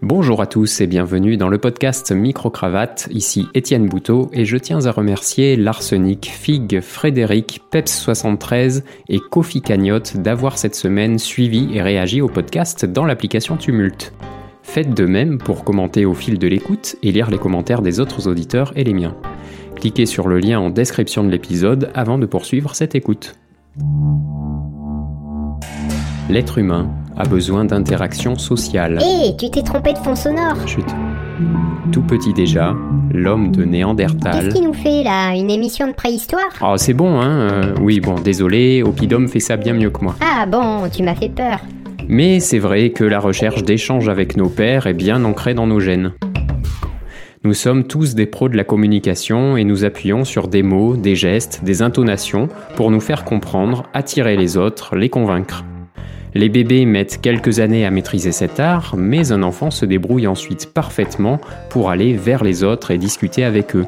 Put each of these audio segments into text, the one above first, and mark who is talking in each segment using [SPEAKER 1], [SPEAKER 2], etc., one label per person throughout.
[SPEAKER 1] Bonjour à tous et bienvenue dans le podcast Micro-Cravate. Ici Étienne Bouteau et je tiens à remercier l'Arsenic, Fig, Frédéric, Peps73 et Kofi Cagnotte d'avoir cette semaine suivi et réagi au podcast dans l'application Tumult. Faites de même pour commenter au fil de l'écoute et lire les commentaires des autres auditeurs et les miens. Cliquez sur le lien en description de l'épisode avant de poursuivre cette écoute. L'être humain a besoin d'interaction sociale.
[SPEAKER 2] Hé, tu t'es trompé de fond sonore
[SPEAKER 1] Chut. Tout petit déjà, l'homme de Néandertal.
[SPEAKER 2] Qu'est-ce qu'il nous fait là? Une émission de préhistoire?
[SPEAKER 1] Oh, c'est bon, hein euh, Oui, bon, désolé, Opidum fait ça bien mieux que moi.
[SPEAKER 2] Ah bon, tu m'as fait peur.
[SPEAKER 1] Mais c'est vrai que la recherche d'échange avec nos pairs est bien ancrée dans nos gènes. Nous sommes tous des pros de la communication et nous appuyons sur des mots, des gestes, des intonations pour nous faire comprendre, attirer les autres, les convaincre. Les bébés mettent quelques années à maîtriser cet art, mais un enfant se débrouille ensuite parfaitement pour aller vers les autres et discuter avec eux,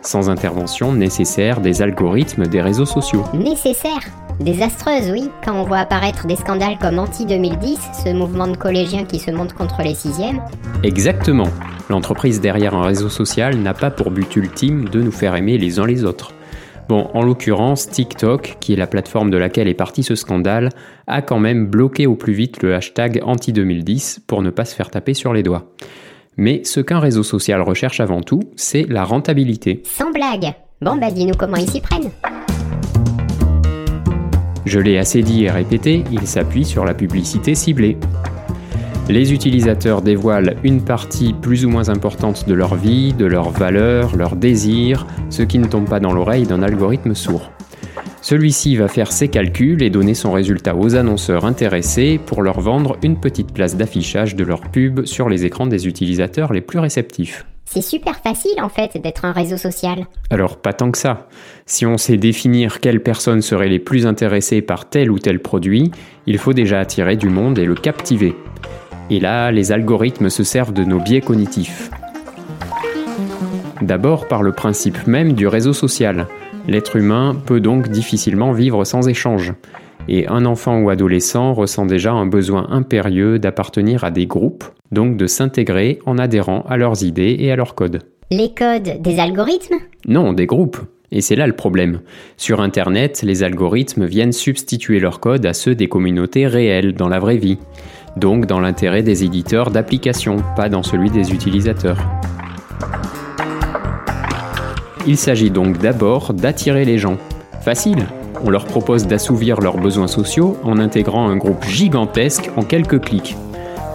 [SPEAKER 1] sans intervention nécessaire des algorithmes des réseaux sociaux.
[SPEAKER 2] Nécessaire Désastreuse, oui, quand on voit apparaître des scandales comme Anti-2010, ce mouvement de collégiens qui se monte contre les sixièmes.
[SPEAKER 1] Exactement. L'entreprise derrière un réseau social n'a pas pour but ultime de nous faire aimer les uns les autres. Bon, en l'occurrence, TikTok, qui est la plateforme de laquelle est parti ce scandale, a quand même bloqué au plus vite le hashtag anti-2010 pour ne pas se faire taper sur les doigts. Mais ce qu'un réseau social recherche avant tout, c'est la rentabilité.
[SPEAKER 2] Sans blague Bon bah dis-nous comment ils s'y prennent.
[SPEAKER 1] Je l'ai assez dit et répété, il s'appuie sur la publicité ciblée. Les utilisateurs dévoilent une partie plus ou moins importante de leur vie, de leurs valeurs, leurs désirs, ce qui ne tombe pas dans l'oreille d'un algorithme sourd. Celui-ci va faire ses calculs et donner son résultat aux annonceurs intéressés pour leur vendre une petite place d'affichage de leur pub sur les écrans des utilisateurs les plus réceptifs.
[SPEAKER 2] C'est super facile en fait d'être un réseau social.
[SPEAKER 1] Alors pas tant que ça. Si on sait définir quelles personnes seraient les plus intéressées par tel ou tel produit, il faut déjà attirer du monde et le captiver. Et là, les algorithmes se servent de nos biais cognitifs. D'abord par le principe même du réseau social. L'être humain peut donc difficilement vivre sans échange. Et un enfant ou adolescent ressent déjà un besoin impérieux d'appartenir à des groupes, donc de s'intégrer en adhérant à leurs idées et à leurs codes.
[SPEAKER 2] Les codes des algorithmes?
[SPEAKER 1] Non, des groupes. Et c'est là le problème. Sur Internet, les algorithmes viennent substituer leurs codes à ceux des communautés réelles dans la vraie vie. Donc dans l'intérêt des éditeurs d'applications, pas dans celui des utilisateurs. Il s'agit donc d'abord d'attirer les gens. Facile On leur propose d'assouvir leurs besoins sociaux en intégrant un groupe gigantesque en quelques clics.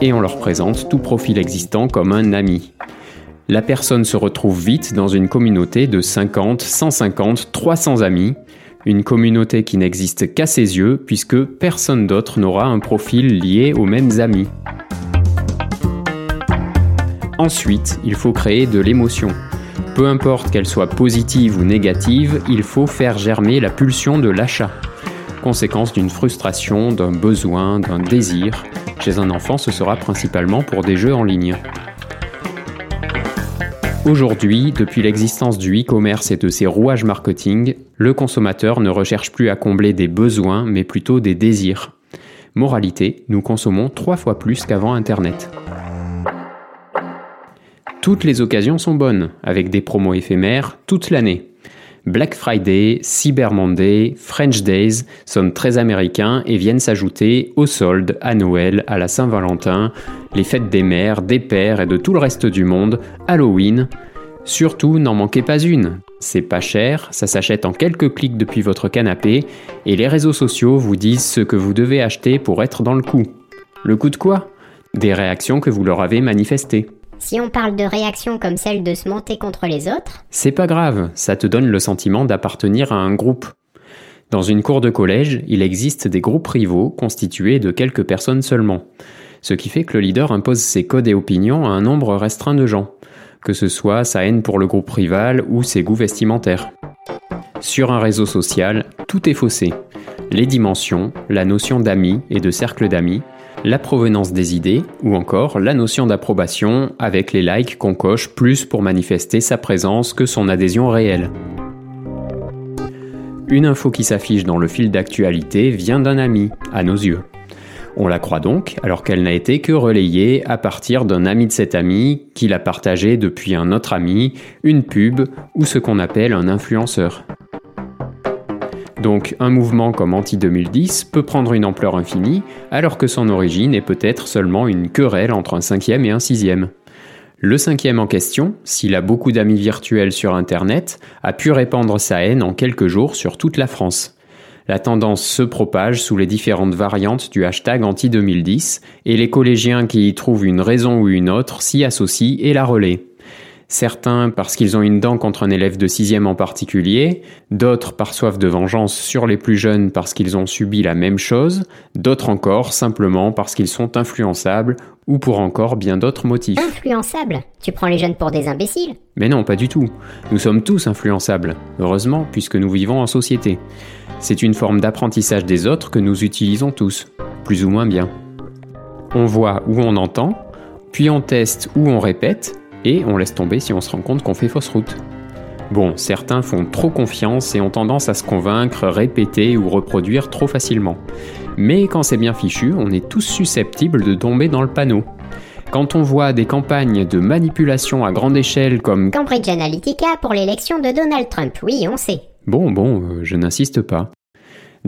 [SPEAKER 1] Et on leur présente tout profil existant comme un ami. La personne se retrouve vite dans une communauté de 50, 150, 300 amis, une communauté qui n'existe qu'à ses yeux puisque personne d'autre n'aura un profil lié aux mêmes amis. Ensuite, il faut créer de l'émotion. Peu importe qu'elle soit positive ou négative, il faut faire germer la pulsion de l'achat. Conséquence d'une frustration, d'un besoin, d'un désir. Chez un enfant, ce sera principalement pour des jeux en ligne. Aujourd'hui, depuis l'existence du e-commerce et de ses rouages marketing, le consommateur ne recherche plus à combler des besoins, mais plutôt des désirs. Moralité, nous consommons trois fois plus qu'avant Internet. Toutes les occasions sont bonnes, avec des promos éphémères toute l'année. Black Friday, Cyber Monday, French Days sont très américains et viennent s'ajouter aux soldes, à Noël, à la Saint-Valentin, les fêtes des mères, des pères et de tout le reste du monde, Halloween. Surtout, n'en manquez pas une. C'est pas cher, ça s'achète en quelques clics depuis votre canapé et les réseaux sociaux vous disent ce que vous devez acheter pour être dans le coup. Le coup de quoi? Des réactions que vous leur avez manifestées.
[SPEAKER 2] Si on parle de réactions comme celle de se monter contre les autres,
[SPEAKER 1] C'est pas grave, ça te donne le sentiment d'appartenir à un groupe. Dans une cour de collège, il existe des groupes rivaux constitués de quelques personnes seulement. Ce qui fait que le leader impose ses codes et opinions à un nombre restreint de gens, que ce soit sa haine pour le groupe rival ou ses goûts vestimentaires. Sur un réseau social, tout est faussé. Les dimensions, la notion d'amis et de cercle d'amis, la provenance des idées, ou encore la notion d'approbation avec les likes qu'on coche plus pour manifester sa présence que son adhésion réelle. Une info qui s'affiche dans le fil d'actualité vient d'un ami, à nos yeux. On la croit donc, alors qu'elle n'a été que relayée à partir d'un ami de cet ami qui l'a partagé depuis un autre ami, une pub ou ce qu'on appelle un influenceur. Donc un mouvement comme Anti-2010 peut prendre une ampleur infinie, alors que son origine est peut-être seulement une querelle entre un cinquième et un sixième. Le cinquième en question, s'il a beaucoup d'amis virtuels sur Internet, a pu répandre sa haine en quelques jours sur toute la France. La tendance se propage sous les différentes variantes du hashtag anti-2010 et les collégiens qui y trouvent une raison ou une autre s'y associent et la relaient certains parce qu'ils ont une dent contre un élève de sixième en particulier, d'autres par soif de vengeance sur les plus jeunes parce qu'ils ont subi la même chose, d'autres encore simplement parce qu'ils sont influençables ou pour encore bien d'autres motifs.
[SPEAKER 2] Influençables? Tu prends les jeunes pour des imbéciles?
[SPEAKER 1] Mais non, pas du tout. Nous sommes tous influençables, heureusement, puisque nous vivons en société. C'est une forme d'apprentissage des autres que nous utilisons tous, plus ou moins bien. On voit ou on entend, puis on teste ou on répète, et on laisse tomber si on se rend compte qu'on fait fausse route. Bon, certains font trop confiance et ont tendance à se convaincre, répéter ou reproduire trop facilement. Mais quand c'est bien fichu, on est tous susceptibles de tomber dans le panneau. Quand on voit des campagnes de manipulation à grande échelle comme
[SPEAKER 2] Cambridge Analytica pour l'élection de Donald Trump, oui, on sait.
[SPEAKER 1] Bon, bon, euh, je n'insiste pas.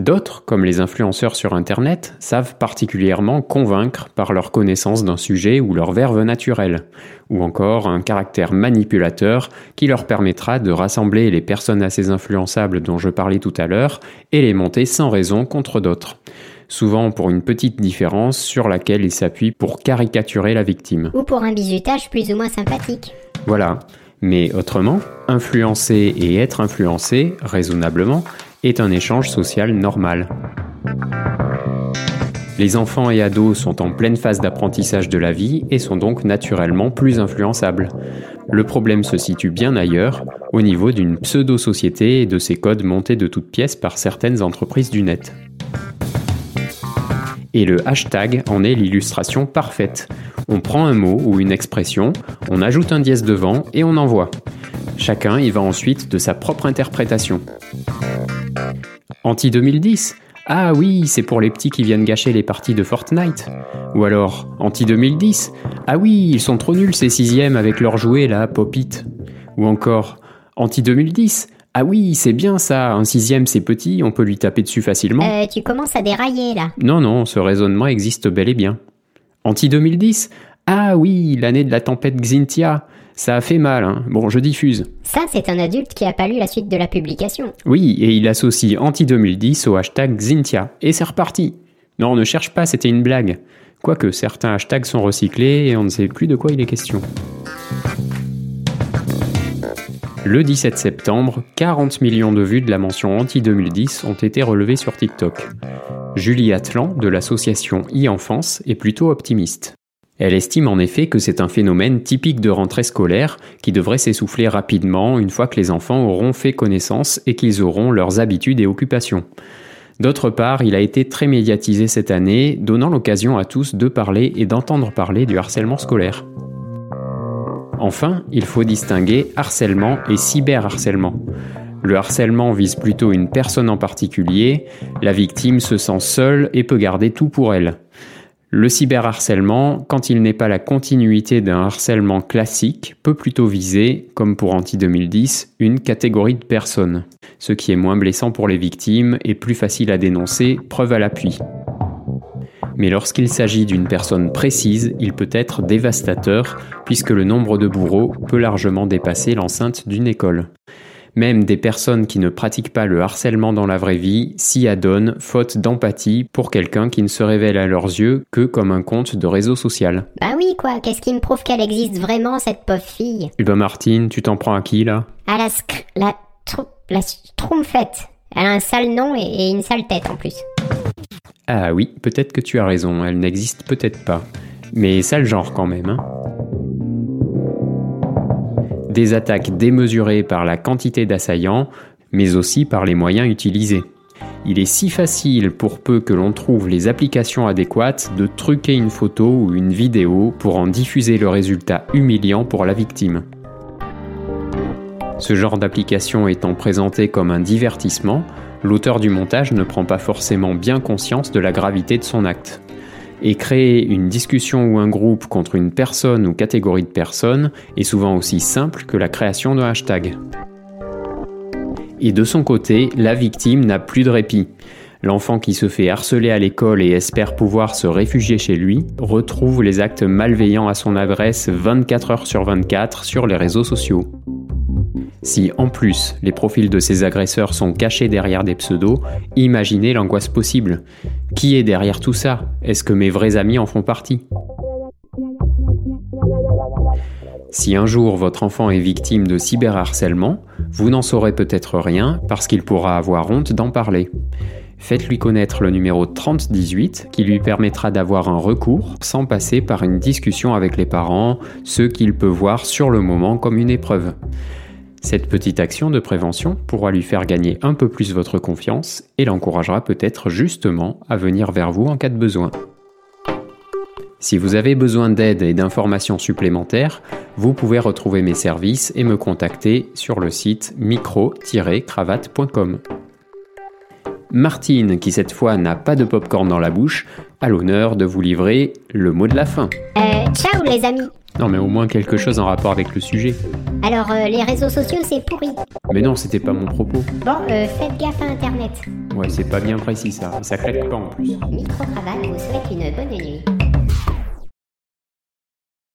[SPEAKER 1] D'autres, comme les influenceurs sur Internet, savent particulièrement convaincre par leur connaissance d'un sujet ou leur verve naturelle, ou encore un caractère manipulateur qui leur permettra de rassembler les personnes assez influençables dont je parlais tout à l'heure et les monter sans raison contre d'autres souvent pour une petite différence sur laquelle ils s'appuient pour caricaturer la victime.
[SPEAKER 2] Ou pour un bizutage plus ou moins sympathique.
[SPEAKER 1] Voilà. Mais autrement, influencer et être influencé, raisonnablement, est un échange social normal. Les enfants et ados sont en pleine phase d'apprentissage de la vie et sont donc naturellement plus influençables. Le problème se situe bien ailleurs, au niveau d'une pseudo-société et de ses codes montés de toutes pièces par certaines entreprises du net. Et le hashtag en est l'illustration parfaite. On prend un mot ou une expression, on ajoute un dièse devant et on envoie. Chacun y va ensuite de sa propre interprétation. Anti-2010 Ah oui, c'est pour les petits qui viennent gâcher les parties de Fortnite. Ou alors, Anti-2010 Ah oui, ils sont trop nuls ces sixièmes avec leurs jouets là, Pop-It. Ou encore, Anti-2010 ah oui, c'est bien ça, un sixième c'est petit, on peut lui taper dessus facilement.
[SPEAKER 2] Euh, tu commences à dérailler là.
[SPEAKER 1] Non, non, ce raisonnement existe bel et bien. Anti-2010 Ah oui, l'année de la tempête Xintia. Ça a fait mal, hein. Bon, je diffuse.
[SPEAKER 2] Ça, c'est un adulte qui a pas lu la suite de la publication.
[SPEAKER 1] Oui, et il associe anti-2010 au hashtag Xintia. Et c'est reparti. Non, ne cherche pas, c'était une blague. Quoique certains hashtags sont recyclés et on ne sait plus de quoi il est question. Le 17 septembre, 40 millions de vues de la mention anti-2010 ont été relevées sur TikTok. Julie Atlan, de l'association e-enfance, est plutôt optimiste. Elle estime en effet que c'est un phénomène typique de rentrée scolaire qui devrait s'essouffler rapidement une fois que les enfants auront fait connaissance et qu'ils auront leurs habitudes et occupations. D'autre part, il a été très médiatisé cette année, donnant l'occasion à tous de parler et d'entendre parler du harcèlement scolaire. Enfin, il faut distinguer harcèlement et cyberharcèlement. Le harcèlement vise plutôt une personne en particulier, la victime se sent seule et peut garder tout pour elle. Le cyberharcèlement, quand il n'est pas la continuité d'un harcèlement classique, peut plutôt viser, comme pour Anti-2010, une catégorie de personnes, ce qui est moins blessant pour les victimes et plus facile à dénoncer, preuve à l'appui. Mais lorsqu'il s'agit d'une personne précise, il peut être dévastateur, puisque le nombre de bourreaux peut largement dépasser l'enceinte d'une école. Même des personnes qui ne pratiquent pas le harcèlement dans la vraie vie s'y adonnent faute d'empathie pour quelqu'un qui ne se révèle à leurs yeux que comme un compte de réseau social.
[SPEAKER 2] Bah oui quoi, qu'est-ce qui me prouve qu'elle existe vraiment cette pauvre fille?
[SPEAKER 1] Eh ben Martine, tu t'en prends à qui là?
[SPEAKER 2] À la scr... la... Tr... la schtroumpfette. Elle a un sale nom et une sale tête en plus.
[SPEAKER 1] Ah oui, peut-être que tu as raison, elle n'existe peut-être pas. Mais sale genre quand même, hein des attaques démesurées par la quantité d'assaillants, mais aussi par les moyens utilisés. Il est si facile, pour peu que l'on trouve les applications adéquates, de truquer une photo ou une vidéo pour en diffuser le résultat humiliant pour la victime. Ce genre d'application étant présenté comme un divertissement, l'auteur du montage ne prend pas forcément bien conscience de la gravité de son acte. Et créer une discussion ou un groupe contre une personne ou catégorie de personnes est souvent aussi simple que la création de hashtag. Et de son côté, la victime n'a plus de répit. L'enfant qui se fait harceler à l'école et espère pouvoir se réfugier chez lui retrouve les actes malveillants à son adresse 24 heures sur 24 sur les réseaux sociaux. Si en plus les profils de ces agresseurs sont cachés derrière des pseudos, imaginez l'angoisse possible. Qui est derrière tout ça? Est-ce que mes vrais amis en font partie? Si un jour votre enfant est victime de cyberharcèlement, vous n'en saurez peut-être rien parce qu'il pourra avoir honte d'en parler. Faites-lui connaître le numéro 3018 qui lui permettra d'avoir un recours sans passer par une discussion avec les parents, ce qu'il peut voir sur le moment comme une épreuve. Cette petite action de prévention pourra lui faire gagner un peu plus votre confiance et l'encouragera peut-être justement à venir vers vous en cas de besoin. Si vous avez besoin d'aide et d'informations supplémentaires, vous pouvez retrouver mes services et me contacter sur le site micro-cravate.com. Martine, qui cette fois n'a pas de popcorn dans la bouche, a l'honneur de vous livrer le mot de la fin.
[SPEAKER 2] Euh, ciao les amis
[SPEAKER 1] Non mais au moins quelque chose en rapport avec le sujet.
[SPEAKER 2] Alors, euh, les réseaux sociaux, c'est pourri.
[SPEAKER 1] Mais non, c'était pas mon propos.
[SPEAKER 2] Bon, euh, faites gaffe à Internet.
[SPEAKER 1] Ouais, c'est pas bien précis ça. Ça claque pas en plus.
[SPEAKER 2] Micro-cravate vous souhaite une bonne nuit.